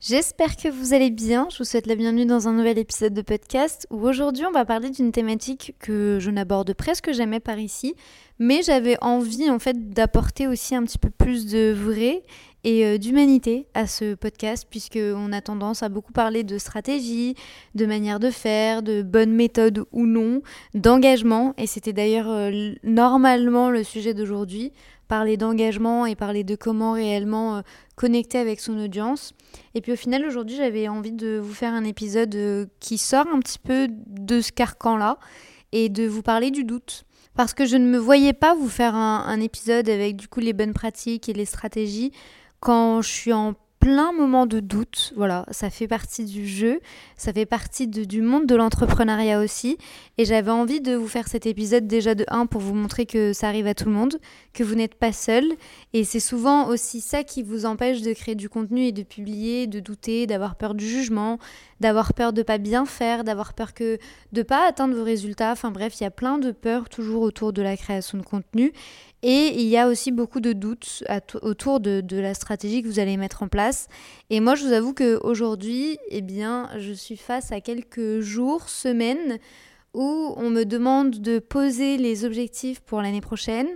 J'espère que vous allez bien. Je vous souhaite la bienvenue dans un nouvel épisode de podcast où aujourd'hui on va parler d'une thématique que je n'aborde presque jamais par ici, mais j'avais envie en fait d'apporter aussi un petit peu plus de vrai et euh, d'humanité à ce podcast puisqu'on a tendance à beaucoup parler de stratégie, de manière de faire, de bonnes méthodes ou non, d'engagement et c'était d'ailleurs euh, normalement le sujet d'aujourd'hui parler d'engagement et parler de comment réellement euh, connecter avec son audience. Et puis au final, aujourd'hui, j'avais envie de vous faire un épisode euh, qui sort un petit peu de ce carcan-là et de vous parler du doute. Parce que je ne me voyais pas vous faire un, épisode avec du coup les bonnes pratiques et les stratégies quand je suis en plein moment de doute. Voilà, ça fait partie du jeu, ça fait partie du monde de l'entrepreneuriat aussi. Et j'avais envie de vous faire cet épisode déjà de 1 pour vous montrer que ça arrive à tout le monde, que vous n'êtes pas seul. Et c'est souvent aussi ça qui vous empêche de créer du contenu et de publier, de douter, d'avoir peur du jugement, d'avoir peur de pas bien faire, d'avoir peur que de pas atteindre vos résultats. Enfin bref, il y a plein de peurs toujours autour de la création de contenu. Et il y a aussi beaucoup de doutes autour de, la stratégie que vous allez mettre en place. Et moi, je vous avoue qu'aujourd'hui, eh bien, je suis face à quelques jours, semaines, où on me demande de poser les objectifs pour l'année prochaine,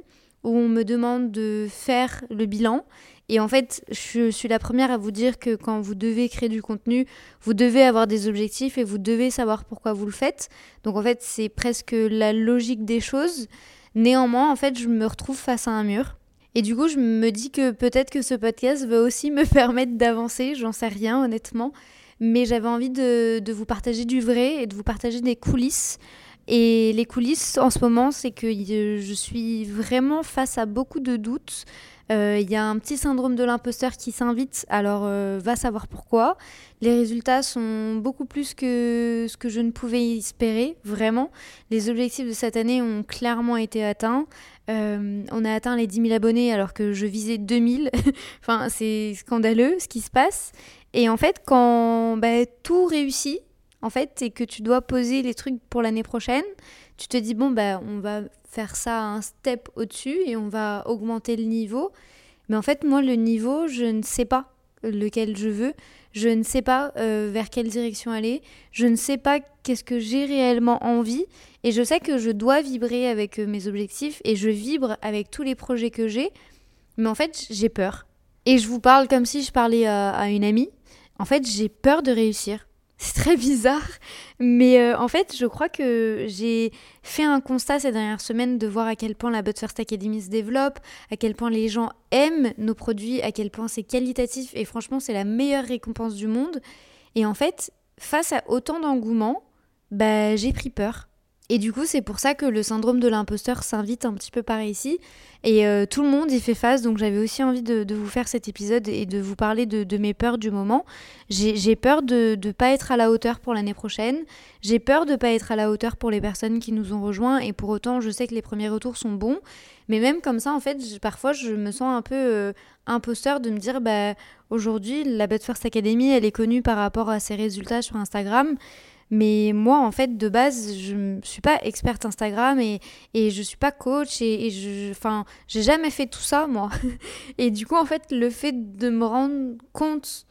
où on me demande de faire le bilan. Et en fait, je suis la première à vous dire que quand vous devez créer du contenu, vous devez avoir des objectifs et vous devez savoir pourquoi vous le faites. Donc en fait, c'est presque la logique des choses. Néanmoins, en fait, je me retrouve face à un mur. Et du coup, je me dis que peut-être que ce podcast va aussi me permettre d'avancer, j'en sais rien honnêtement. Mais j'avais envie de, vous partager du vrai et de vous partager des coulisses. Et les coulisses en ce moment, c'est que je suis vraiment face à beaucoup de doutes. Euh, il y a un petit syndrome de l'imposteur qui s'invite, alors euh, va savoir pourquoi. Les résultats sont beaucoup plus que ce que je ne pouvais espérer, vraiment. Les objectifs de cette année ont clairement été atteints. Euh, on a atteint les 10 000 abonnés alors que je visais 2000. enfin, c'est scandaleux ce qui se passe. Et en fait, quand bah, tout réussit, en fait, et que tu dois poser les trucs pour l'année prochaine, tu te dis, bon, bah, on va faire ça un step au-dessus et on va augmenter le niveau. Mais en fait, moi, le niveau, je ne sais pas lequel je veux. Je ne sais pas euh, vers quelle direction aller. Je ne sais pas qu'est-ce que j'ai réellement envie. Et je sais que je dois vibrer avec euh, mes objectifs et je vibre avec tous les projets que j'ai. Mais en fait, j'ai peur. Et je vous parle comme si je parlais à une amie. En fait, j'ai peur de réussir. C'est très bizarre, mais euh, en fait, je crois que j'ai fait un constat ces dernières semaines de voir à quel point la But First Academy se développe, à quel point les gens aiment nos produits, à quel point c'est qualitatif et franchement, c'est la meilleure récompense du monde. Et en fait, face à autant d'engouement, bah, j'ai pris peur. Et du coup, c'est pour ça que le syndrome de l'imposteur s'invite un petit peu par ici. Et euh, tout le monde y fait face, donc j'avais aussi envie de, vous faire cet épisode et de vous parler de, mes peurs du moment. J'ai peur de ne pas être à la hauteur pour l'année prochaine. J'ai peur de ne pas être à la hauteur pour les personnes qui nous ont rejoints. Et pour autant, je sais que les premiers retours sont bons. Mais même comme ça, en fait, parfois, je me sens un peu euh, imposteur de me dire, bah, aujourd'hui, la Bad First Academy, elle est connue par rapport à ses résultats sur Instagram. Mais moi, en fait, de base, je ne suis pas experte Instagram et, et je suis pas coach et, je, enfin, j'ai jamais fait tout ça, moi. et du coup, en fait, le fait de me rendre compte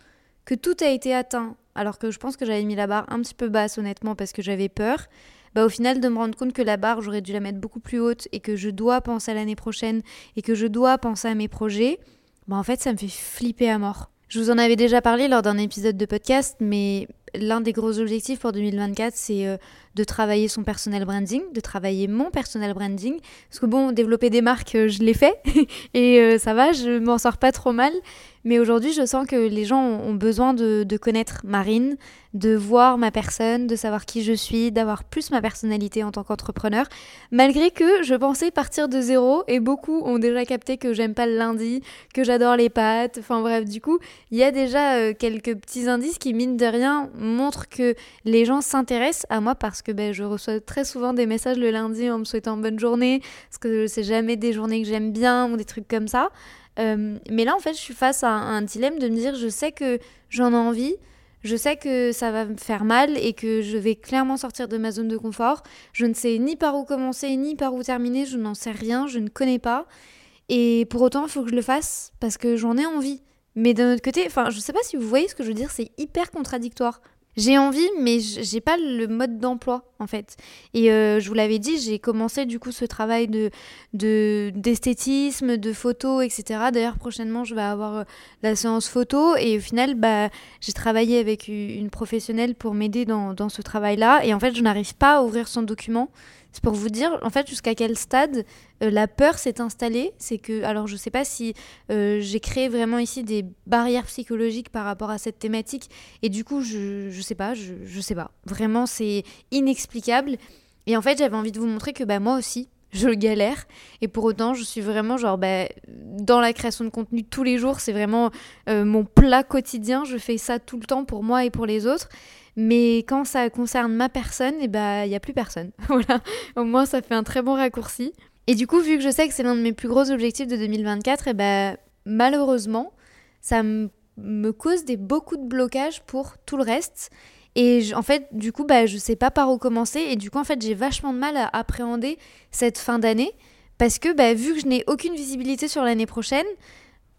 que tout a été atteint, alors que je pense que j'avais mis la barre un petit peu basse, honnêtement, parce que j'avais peur, bah, au final, de me rendre compte que la barre, j'aurais dû la mettre beaucoup plus haute et que je dois penser à l'année prochaine et que je dois penser à mes projets, bah, en fait, ça me fait flipper à mort. Je vous en avais déjà parlé lors d'un épisode de podcast, mais l'un des gros objectifs pour 2024, c'est euh, de travailler son personal branding, de travailler mon personal branding. Parce que bon, développer des marques, euh, je l'ai fait et euh, ça va, je m'en sors pas trop mal. Mais aujourd'hui, je sens que les gens ont besoin de, connaître Marine, de voir ma personne, de savoir qui je suis, d'avoir plus ma personnalité en tant qu'entrepreneur. Malgré que je pensais partir de zéro et beaucoup ont déjà capté que j'aime pas le lundi, que j'adore les pâtes. Enfin bref, du coup, il y a déjà quelques petits indices qui, mine de rien, montrent que les gens s'intéressent à moi parce que ben, je reçois très souvent des messages le lundi en me souhaitant bonne journée, parce que c'est jamais des journées que j'aime bien ou des trucs comme ça. Euh, mais là, en fait, je suis face à un, dilemme de me dire, je sais que j'en ai envie, je sais que ça va me faire mal et que je vais clairement sortir de ma zone de confort. Je ne sais ni par où commencer, ni par où terminer, je n'en sais rien, je ne connais pas. Et pour autant, il faut que je le fasse parce que j'en ai envie. Mais d'un autre côté, enfin, je sais pas si vous voyez ce que je veux dire, c'est hyper contradictoire. J'ai envie, mais j'ai pas le mode d'emploi en fait. Et euh, je vous l'avais dit, j'ai commencé du coup ce travail de d'esthétisme, de, photo, etc. D'ailleurs prochainement je vais avoir euh, la séance photo et au final bah j'ai travaillé avec une professionnelle pour m'aider dans, dans ce travail-là et en fait je n'arrive pas à ouvrir son document. C'est pour vous dire, en fait, jusqu'à quel stade euh, la peur s'est installée. C'est que, alors, je ne sais pas si euh, j'ai créé vraiment ici des barrières psychologiques par rapport à cette thématique. Et du coup, je ne sais pas, je sais pas. Vraiment, c'est inexplicable. Et en fait, j'avais envie de vous montrer que bah, moi aussi, je galère. Et pour autant, je suis vraiment genre bah, dans la création de contenu tous les jours. C'est vraiment euh, mon plat quotidien. Je fais ça tout le temps pour moi et pour les autres. Mais quand ça concerne ma personne, eh bah il n'y a plus personne. voilà. Au moins ça fait un très bon raccourci. Et du coup, vu que je sais que c'est l'un de mes plus gros objectifs de 2024, et eh bah malheureusement, ça me cause des beaucoup de blocages pour tout le reste. Et en fait, du coup, bah, je sais pas par où commencer. Et du coup, en fait, j'ai vachement de mal à appréhender cette fin d'année. Parce que bah, vu que je n'ai aucune visibilité sur l'année prochaine,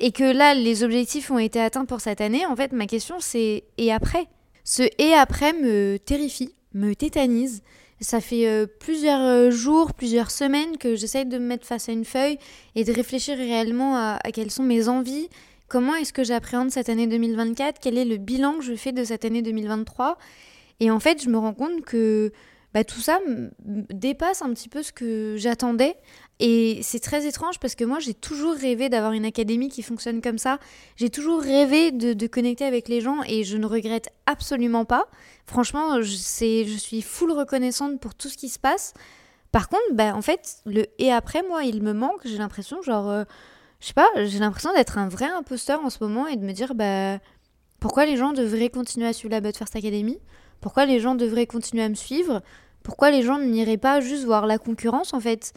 et que là, les objectifs ont été atteints pour cette année, en fait, ma question c'est et après? Ce et après me terrifie, me tétanise. Ça fait euh, plusieurs euh, jours, plusieurs semaines que j'essaye de me mettre face à une feuille et de réfléchir réellement à, quelles sont mes envies, comment est-ce que j'appréhende cette année 2024, quel est le bilan que je fais de cette année 2023. Et en fait, je me rends compte que bah, tout ça dépasse un petit peu ce que j'attendais. Et c'est très étrange parce que moi, j'ai toujours rêvé d'avoir une académie qui fonctionne comme ça. J'ai toujours rêvé de, connecter avec les gens et je ne regrette absolument pas. Franchement, je, je suis full reconnaissante pour tout ce qui se passe. Par contre, bah, en fait, le et après, moi, il me manque. J'ai l'impression, genre, euh, je sais pas, j'ai l'impression d'être un vrai imposteur en ce moment et de me dire, bah, pourquoi les gens devraient continuer à suivre la But First Academy? Pourquoi les gens devraient continuer à me suivre? Pourquoi les gens n'iraient pas juste voir la concurrence en fait?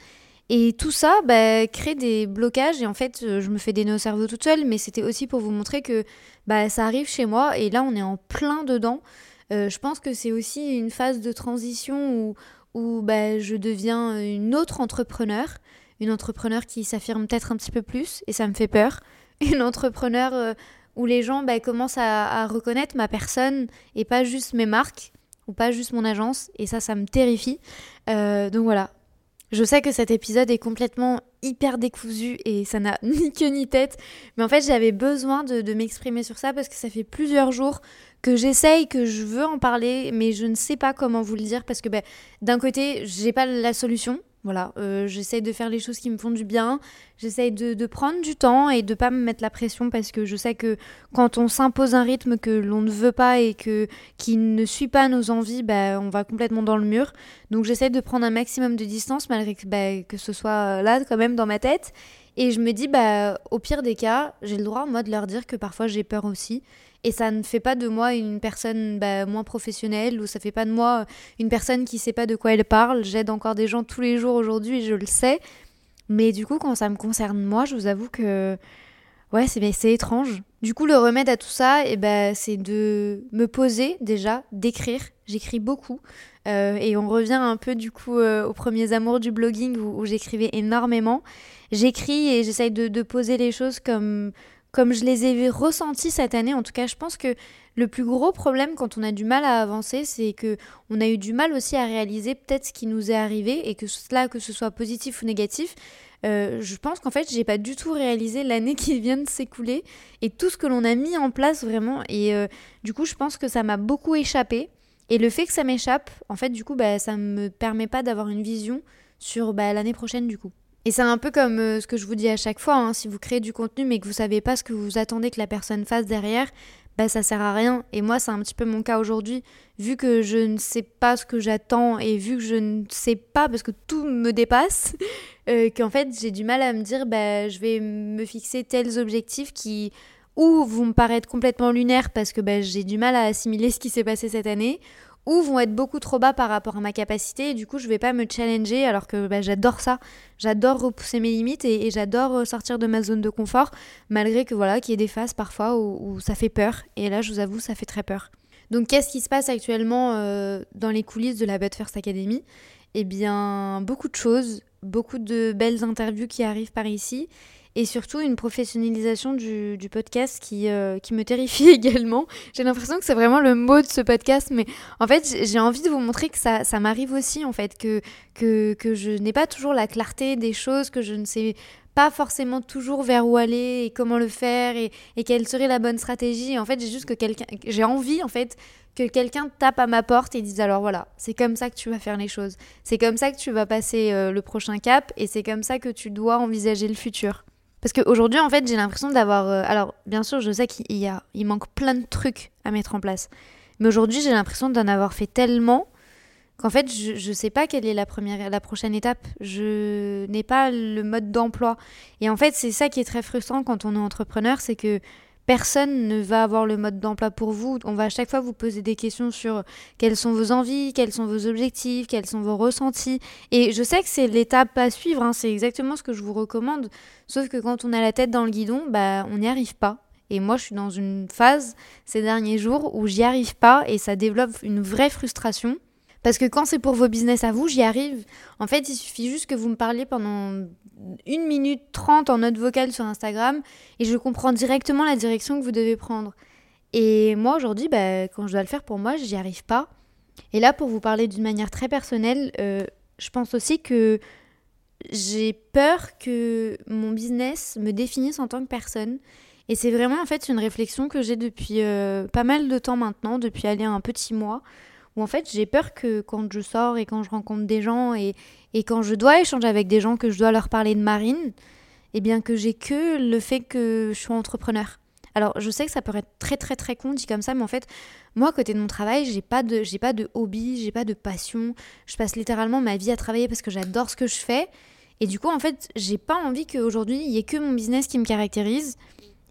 Et tout ça bah, crée des blocages. Et en fait euh, je me fais des nœuds au cerveau toute seule. Mais c'était aussi pour vous montrer que bah, ça arrive chez moi. Et là on est en plein dedans. Euh, je pense que c'est aussi une phase de transition où, où bah, je deviens une autre entrepreneur, une entrepreneur qui s'affirme peut-être un petit peu plus. Et ça me fait peur, une entrepreneur euh, où les gens bah, commencent à, reconnaître ma personne et pas juste mes marques ou pas juste mon agence, et ça, ça me terrifie. Donc voilà. Je sais que cet épisode est complètement hyper décousu et ça n'a ni queue ni tête, mais en fait j'avais besoin de, m'exprimer sur ça parce que ça fait plusieurs jours que j'essaye, que je veux en parler, mais je ne sais pas comment vous le dire parce que ben, d'un côté j'ai pas la solution, voilà, euh, j'essaye de faire les choses qui me font du bien, j'essaye de, prendre du temps et de pas me mettre la pression parce que je sais que quand on s'impose un rythme que l'on ne veut pas et que qui ne suit pas nos envies, bah, on va complètement dans le mur. Donc j'essaye de prendre un maximum de distance malgré que, bah, que ce soit là quand même dans ma tête. Et je me dis, bah, au pire des cas, j'ai le droit moi de leur dire que parfois j'ai peur aussi et ça ne fait pas de moi une personne bah, moins professionnelle ou ça fait pas de moi une personne qui sait pas de quoi elle parle. J'aide encore des gens tous les jours aujourd'hui, je le sais. Mais du coup, quand ça me concerne moi, je vous avoue que ouais, c'est c'est étrange. Du coup, le remède à tout ça, eh ben, c'est de me poser déjà, d'écrire. J'écris beaucoup. Euh, et on revient un peu du coup euh, aux premiers amours du blogging où, j'écrivais énormément. J'écris et j'essaye de, poser les choses comme, comme je les ai ressentis cette année. En tout cas, je pense que le plus gros problème quand on a du mal à avancer, c'est que on a eu du mal aussi à réaliser peut-être ce qui nous est arrivé et que cela, que ce soit positif ou négatif, euh, je pense qu'en fait, j'ai pas du tout réalisé l'année qui vient de s'écouler et tout ce que l'on a mis en place vraiment. Et du coup, je pense que ça m'a beaucoup échappé. Et le fait que ça m'échappe, en fait, du coup, bah, ça me permet pas d'avoir une vision sur bah, l'année prochaine, du coup. Et c'est un peu comme euh, ce que je vous dis à chaque fois, hein, si vous créez du contenu mais que vous savez pas ce que vous attendez que la personne fasse derrière, bah ça sert à rien. Et moi, c'est un petit peu mon cas aujourd'hui, vu que je ne sais pas ce que j'attends et vu que je ne sais pas parce que tout me dépasse, euh, qu'en fait j'ai du mal à me dire, bah je vais me fixer tels objectifs qui ou vont me paraître complètement lunaires parce que bah, j'ai du mal à assimiler ce qui s'est passé cette année, ou vont être beaucoup trop bas par rapport à ma capacité et du coup je vais pas me challenger alors que bah, j'adore ça. J'adore repousser mes limites et, j'adore euh, sortir de ma zone de confort malgré que voilà qu'il y ait des phases parfois où, ça fait peur. Et là je vous avoue ça fait très peur. Donc qu'est-ce qui se passe actuellement euh, dans les coulisses de la But First Academy? Eh bien beaucoup de choses beaucoup de belles interviews qui arrivent par ici et surtout une professionnalisation du, podcast qui, euh, qui me terrifie également. J'ai l'impression que c'est vraiment le mot de ce podcast, mais en fait j'ai envie de vous montrer que ça, ça m'arrive aussi, en fait, que, que, que je n'ai pas toujours la clarté des choses, que je ne sais pas forcément toujours vers où aller et comment le faire et, quelle serait la bonne stratégie. En fait, j'ai juste que quelqu'un, j'ai envie en fait que quelqu'un tape à ma porte et dise alors voilà, c'est comme ça que tu vas faire les choses, c'est comme ça que tu vas passer euh, le prochain cap et c'est comme ça que tu dois envisager le futur. Parce qu'aujourd'hui, en fait, j'ai l'impression d'avoir. Euh, alors, bien sûr, je sais qu'il y a, il manque plein de trucs à mettre en place. Mais aujourd'hui, j'ai l'impression d'en avoir fait tellement qu'en fait, je ne sais pas quelle est la, première, la prochaine étape. Je n'ai pas le mode d'emploi. Et en fait, c'est ça qui est très frustrant quand on est entrepreneur, c'est que Personne ne va avoir le mode d'emploi pour vous. On va à chaque fois vous poser des questions sur quelles sont vos envies, quels sont vos objectifs, quels sont vos ressentis. Et je sais que c'est l'étape à suivre, hein. c'est exactement ce que je vous recommande. Sauf que quand on a la tête dans le guidon, bah, on n'y arrive pas. Et moi, je suis dans une phase ces derniers jours où j'y arrive pas et ça développe une vraie frustration. Parce que quand c'est pour vos business à vous, j'y arrive. En fait, il suffit juste que vous me parliez pendant une minute trente en note vocale sur Instagram et je comprends directement la direction que vous devez prendre. Et moi, aujourd'hui, bah, quand je dois le faire pour moi, j'y arrive pas. Et là, pour vous parler d'une manière très personnelle, euh, je pense aussi que j'ai peur que mon business me définisse en tant que personne. Et c'est vraiment en fait une réflexion que j'ai depuis euh, pas mal de temps maintenant, depuis aller un petit mois, où en fait j'ai peur que quand je sors et quand je rencontre des gens et, et quand je dois échanger avec des gens, que je dois leur parler de marine, eh bien que j'ai que le fait que je suis entrepreneur. Alors je sais que ça peut être très très très con dit comme ça, mais en fait moi côté de mon travail j'ai pas de j'ai pas de hobby, j'ai pas de passion. Je passe littéralement ma vie à travailler parce que j'adore ce que je fais. Et du coup en fait j'ai pas envie qu'aujourd'hui il y ait que mon business qui me caractérise.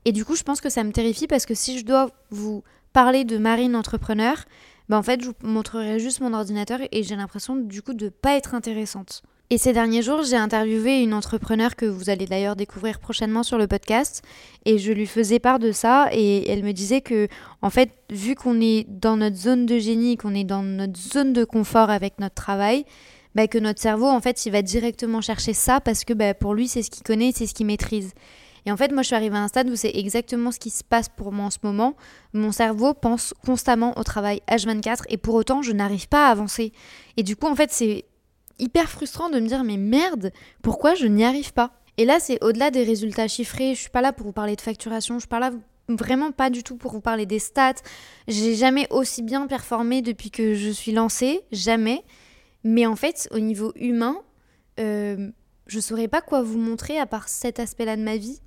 Et du coup je pense que ça me terrifie parce que si je dois vous parler de marine entrepreneur, bah en fait, je vous montrerai juste mon ordinateur et j'ai l'impression du coup de pas être intéressante. Et ces derniers jours, j'ai interviewé une entrepreneur que vous allez d'ailleurs découvrir prochainement sur le podcast et je lui faisais part de ça et elle me disait que en fait, vu qu'on est dans notre zone de génie, qu'on est dans notre zone de confort avec notre travail, bah, que notre cerveau en fait, il va directement chercher ça parce que bah, pour lui, c'est ce qu'il connaît, c'est ce qu'il maîtrise. Et en fait, moi, je suis arrivée à un stade où c'est exactement ce qui se passe pour moi en ce moment. Mon cerveau pense constamment au travail H24 et pour autant, je n'arrive pas à avancer. Et du coup, en fait, c'est hyper frustrant de me dire, mais merde, pourquoi je n'y arrive pas? Et là, c'est au-delà des résultats chiffrés. Je suis pas là pour vous parler de facturation. Je suis pas là vraiment pas du tout pour vous parler des stats. J'ai jamais aussi bien performé depuis que je suis lancée, jamais. Mais en fait, au niveau humain, euh, je saurais pas quoi vous montrer à part cet aspect-là de ma vie.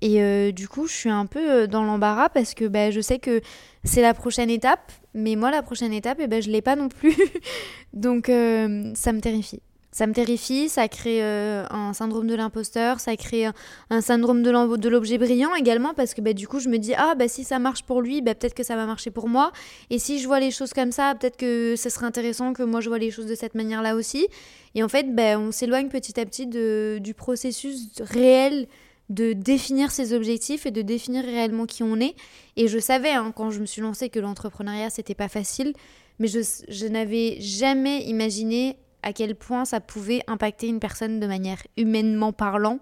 Et euh, du coup, je suis un peu euh, dans l'embarras parce que bah, je sais que c'est la prochaine étape, mais moi, la prochaine étape, et eh ben, je ne l'ai pas non plus. Donc, euh, ça me terrifie. Ça me terrifie, ça crée un syndrome de l'imposteur, ça crée un, syndrome de l'objet brillant également parce que bah, du coup je me dis ah bah si ça marche pour lui, bah, peut-être que ça va marcher pour moi. Et si je vois les choses comme ça, peut-être que ce serait intéressant que moi je vois les choses de cette manière-là aussi. Et en fait, bah, on s'éloigne petit à petit de, du processus réel de définir ses objectifs et de définir réellement qui on est. Et je savais hein, quand je me suis lancée que l'entrepreneuriat c'était pas facile, mais je, n'avais jamais imaginé à quel point ça pouvait impacter une personne de manière humainement parlant.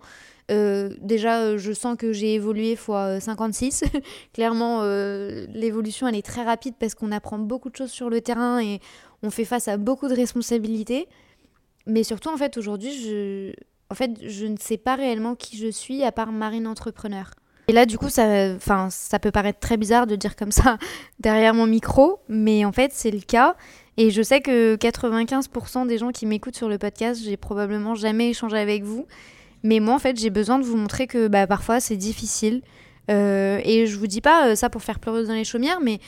Euh, déjà, euh, je sens que j'ai évolué fois 56. Clairement, euh, l'évolution, elle est très rapide parce qu'on apprend beaucoup de choses sur le terrain et on fait face à beaucoup de responsabilités. Mais surtout, en fait, aujourd'hui, je, en fait, je ne sais pas réellement qui je suis à part marine entrepreneur. Et là, du coup, ça, enfin, ça peut paraître très bizarre de dire comme ça derrière mon micro, mais en fait, c'est le cas. Et je sais que 95% des gens qui m'écoutent sur le podcast, j'ai probablement jamais échangé avec vous. Mais moi, en fait, j'ai besoin de vous montrer que bah, parfois, c'est difficile. Euh, et je vous dis pas euh, ça pour faire pleureuse dans les chaumières, mais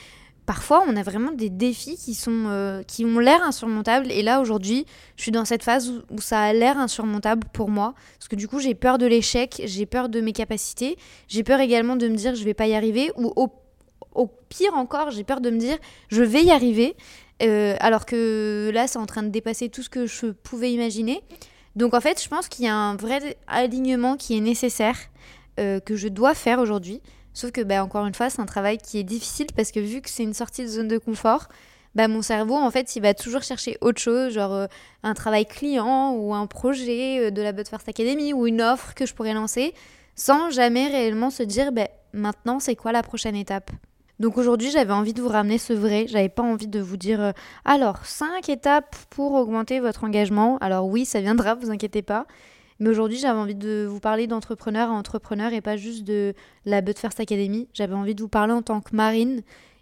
parfois on a vraiment des défis qui, sont, euh, qui ont l'air insurmontables. Et là aujourd'hui, je suis dans cette phase où, ça a l'air insurmontable pour moi. Parce que du coup, j'ai peur de l'échec, j'ai peur de mes capacités, j'ai peur également de me dire je vais pas y arriver. Ou au, pire encore, j'ai peur de me dire je vais y arriver. alors que là, c'est en train de dépasser tout ce que je pouvais imaginer. Donc en fait, je pense qu'il y a un vrai alignement qui est nécessaire, que je dois faire aujourd'hui. Sauf que, bah, encore une fois, c'est un travail qui est difficile parce que vu que c'est une sortie de zone de confort, bah, mon cerveau, en fait, il va toujours chercher autre chose, genre euh, un travail client ou un projet euh, de la But First Academy ou une offre que je pourrais lancer, sans jamais réellement se dire, bah, maintenant, c'est quoi la prochaine étape donc aujourd'hui, j'avais envie de vous ramener ce vrai. J'avais pas envie de vous dire euh, alors cinq étapes pour augmenter votre engagement. Alors oui, ça viendra, vous inquiétez pas. Mais aujourd'hui, j'avais envie de vous parler d'entrepreneur à entrepreneur et pas juste de la But First Academy. J'avais envie de vous parler en tant que marine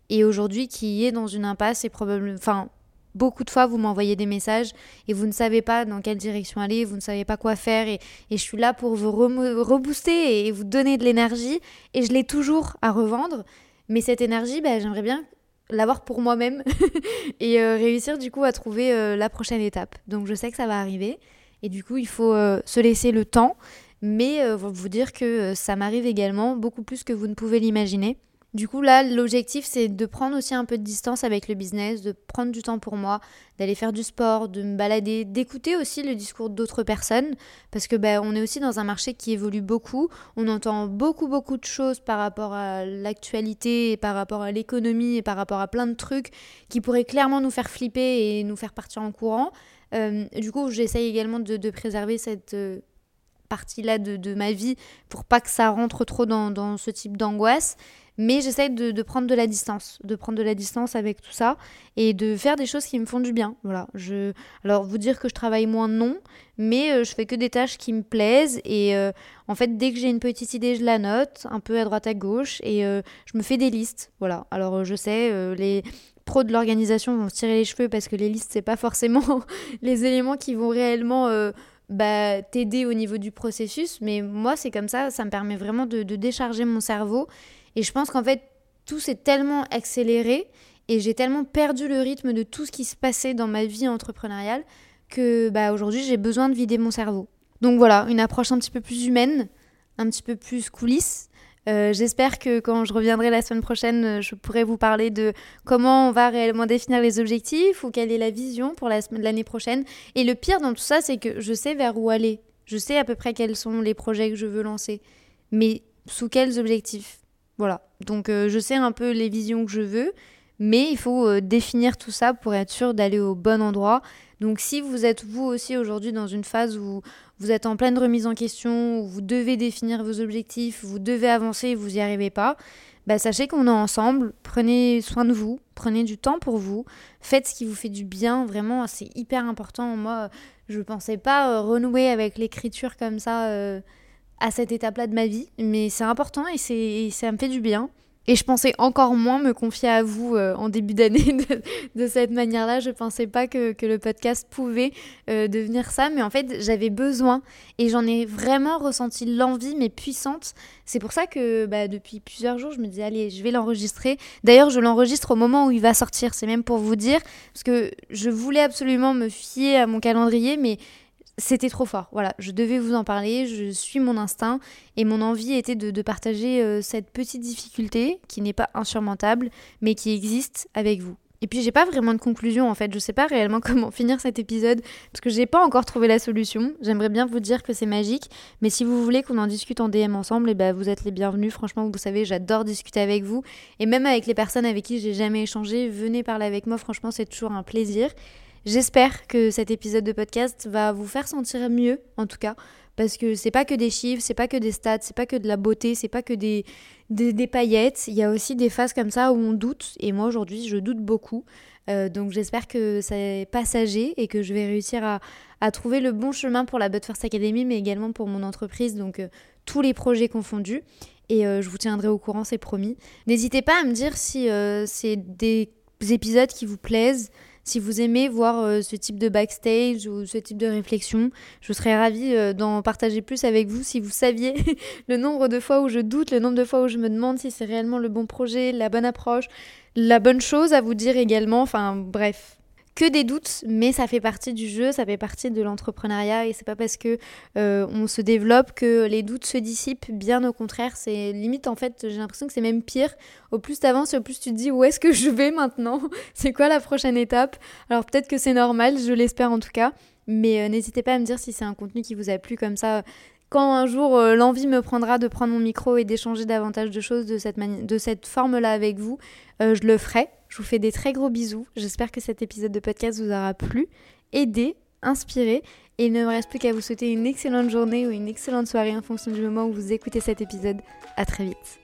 et aujourd'hui qui est dans une impasse et probablement, enfin, beaucoup de fois vous m'envoyez des messages et vous ne savez pas dans quelle direction aller, vous ne savez pas quoi faire et, je suis là pour vous rebooster et vous donner de l'énergie et je l'ai toujours à revendre. Mais cette énergie, bah, j'aimerais bien l'avoir pour moi-même et euh, réussir du coup à trouver euh, la prochaine étape. Donc je sais que ça va arriver et du coup il faut euh, se laisser le temps mais vous dire que ça m'arrive également beaucoup plus que vous ne pouvez l'imaginer. Du coup, là, l'objectif, c'est de prendre aussi un peu de distance avec le business, de prendre du temps pour moi, d'aller faire du sport, de me balader, d'écouter aussi le discours d'autres personnes, parce que ben, on est aussi dans un marché qui évolue beaucoup. On entend beaucoup, beaucoup de choses par rapport à l'actualité, par rapport à l'économie, et par rapport à plein de trucs qui pourraient clairement nous faire flipper et nous faire partir en courant. Euh, du coup, j'essaye également de, préserver cette euh, partie-là de, ma vie pour pas que ça rentre trop dans, ce type d'angoisse. Mais j'essaie de, prendre de la distance, de prendre de la distance avec tout ça et de faire des choses qui me font du bien. Voilà. Je... Alors, vous dire que je travaille moins, non, mais euh, je fais que des tâches qui me plaisent et en fait, dès que j'ai une petite idée, je la note un peu à droite à gauche et je me fais des listes. Voilà. Alors, je sais, les pros de l'organisation vont se tirer les cheveux parce que les listes, c'est pas forcément les éléments qui vont réellement. Bah, t'aider au niveau du processus, mais moi c'est comme ça, ça me permet vraiment de décharger mon cerveau et je pense qu'en fait, tout s'est tellement accéléré et j'ai tellement perdu le rythme de tout ce qui se passait dans ma vie entrepreneuriale que bah, aujourd'hui, j'ai besoin de vider mon cerveau. Donc voilà, une approche un petit peu plus humaine, un petit peu plus coulisse. Euh, j'espère que quand je reviendrai la semaine prochaine, je pourrai vous parler de comment on va réellement définir les objectifs ou quelle est la vision pour l'année prochaine. Et le pire dans tout ça, c'est que je sais vers où aller. Je sais à peu près quels sont les projets que je veux lancer. Mais sous quels objectifs? Voilà. Donc euh, je sais un peu les visions que je veux, mais il faut euh, définir tout ça pour être sûr d'aller au bon endroit. Donc si vous êtes vous aussi aujourd'hui dans une phase où vous êtes en pleine remise en question, vous devez définir vos objectifs, vous devez avancer et vous n'y arrivez pas, bah, sachez qu'on est ensemble, prenez soin de vous, prenez du temps pour vous, faites ce qui vous fait du bien, vraiment c'est hyper important. Moi, je ne pensais pas euh, renouer avec l'écriture comme ça à cette étape-là de ma vie, mais c'est important et, c'est, ça me fait du bien. Et je pensais encore moins me confier à vous euh, en début d'année de, cette manière-là. Je pensais pas que, que le podcast pouvait euh, devenir ça, mais en fait j'avais besoin et j'en ai vraiment ressenti l'envie, mais puissante. C'est pour ça que bah, depuis plusieurs jours je me dis allez, je vais l'enregistrer. D'ailleurs, je l'enregistre au moment où il va sortir. C'est même pour vous dire parce que je voulais absolument me fier à mon calendrier, mais c'était trop fort. Voilà, je devais vous en parler, je suis mon instinct et mon envie était de, partager euh, cette petite difficulté qui n'est pas insurmontable mais qui existe avec vous. Et puis j'ai pas vraiment de conclusion en fait, je sais pas réellement comment finir cet épisode parce que j'ai pas encore trouvé la solution. J'aimerais bien vous dire que c'est magique, mais si vous voulez qu'on en discute en DM ensemble, et eh ben vous êtes les bienvenus. Franchement, vous savez, j'adore discuter avec vous et même avec les personnes avec qui j'ai jamais échangé, venez parler avec moi, franchement, c'est toujours un plaisir. J'espère que cet épisode de podcast va vous faire sentir mieux, en tout cas, parce que c'est pas que des chiffres, c'est pas que des stats, c'est pas que de la beauté, c'est pas que des, des, paillettes. Il y a aussi des phases comme ça où on doute, et moi aujourd'hui, je doute beaucoup. Euh, donc j'espère que c'est passager et que je vais réussir à, trouver le bon chemin pour la But First Academy, mais également pour mon entreprise, donc euh, tous les projets confondus. Et euh, je vous tiendrai au courant, c'est promis. N'hésitez pas à me dire si c'est des épisodes qui vous plaisent, si vous aimez voir euh, ce type de backstage ou ce type de réflexion, je serais ravie euh, d'en partager plus avec vous si vous saviez le nombre de fois où je doute, le nombre de fois où je me demande si c'est réellement le bon projet, la bonne approche, la bonne chose à vous dire également. Enfin bref, que des doutes, mais ça fait partie du jeu, ça fait partie de l'entrepreneuriat et c'est pas parce que euh, on se développe que les doutes se dissipent. Bien au contraire, c'est limite en fait, j'ai l'impression que c'est même pire. Au plus t'avances, au plus tu te dis où est-ce que je vais maintenant? C'est quoi la prochaine étape? Alors peut-être que c'est normal, je l'espère en tout cas. Mais euh, n'hésitez pas à me dire si c'est un contenu qui vous a plu comme ça. Quand un jour euh, l'envie me prendra de prendre mon micro et d'échanger davantage de choses de cette, de cette forme-là avec vous, je le ferai. Je vous fais des très gros bisous. J'espère que cet épisode de podcast vous aura plu, aidé, inspiré. Et il ne me reste plus qu'à vous souhaiter une excellente journée ou une excellente soirée en fonction du moment où vous écoutez cet épisode. À très vite.